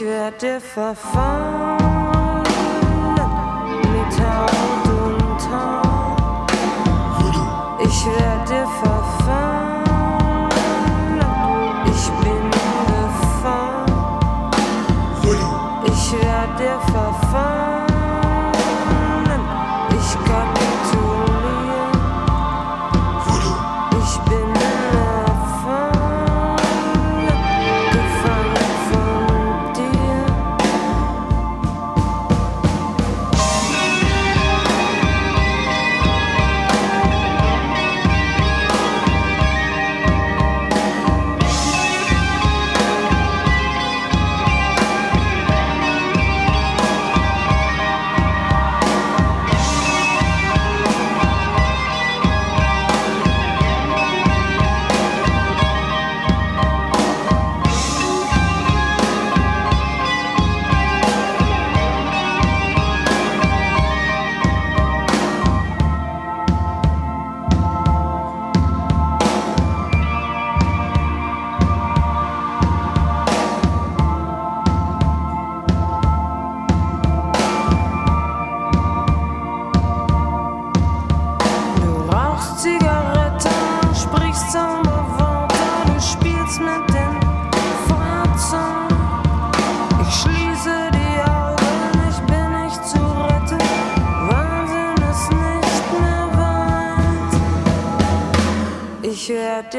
Ich werde verfallen mit Haut und Haar. Ich werde verfallen.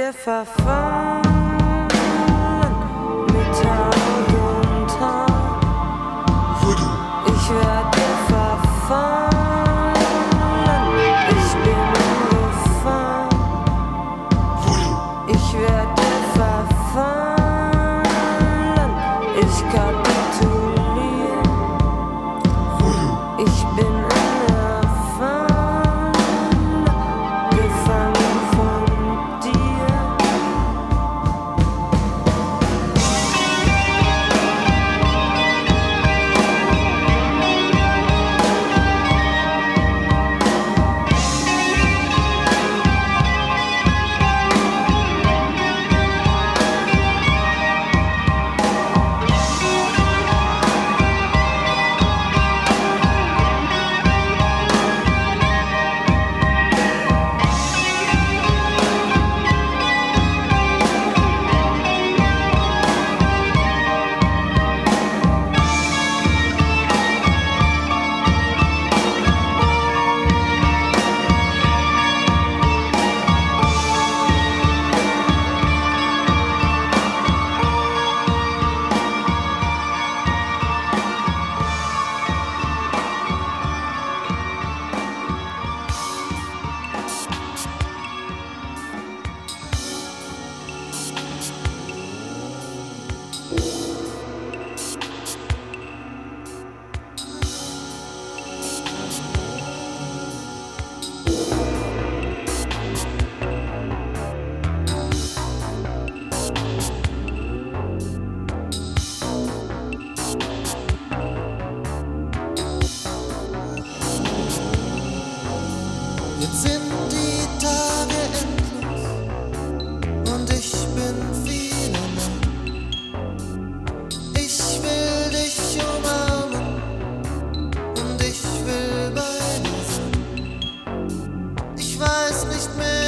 if I fall. nicht mehr.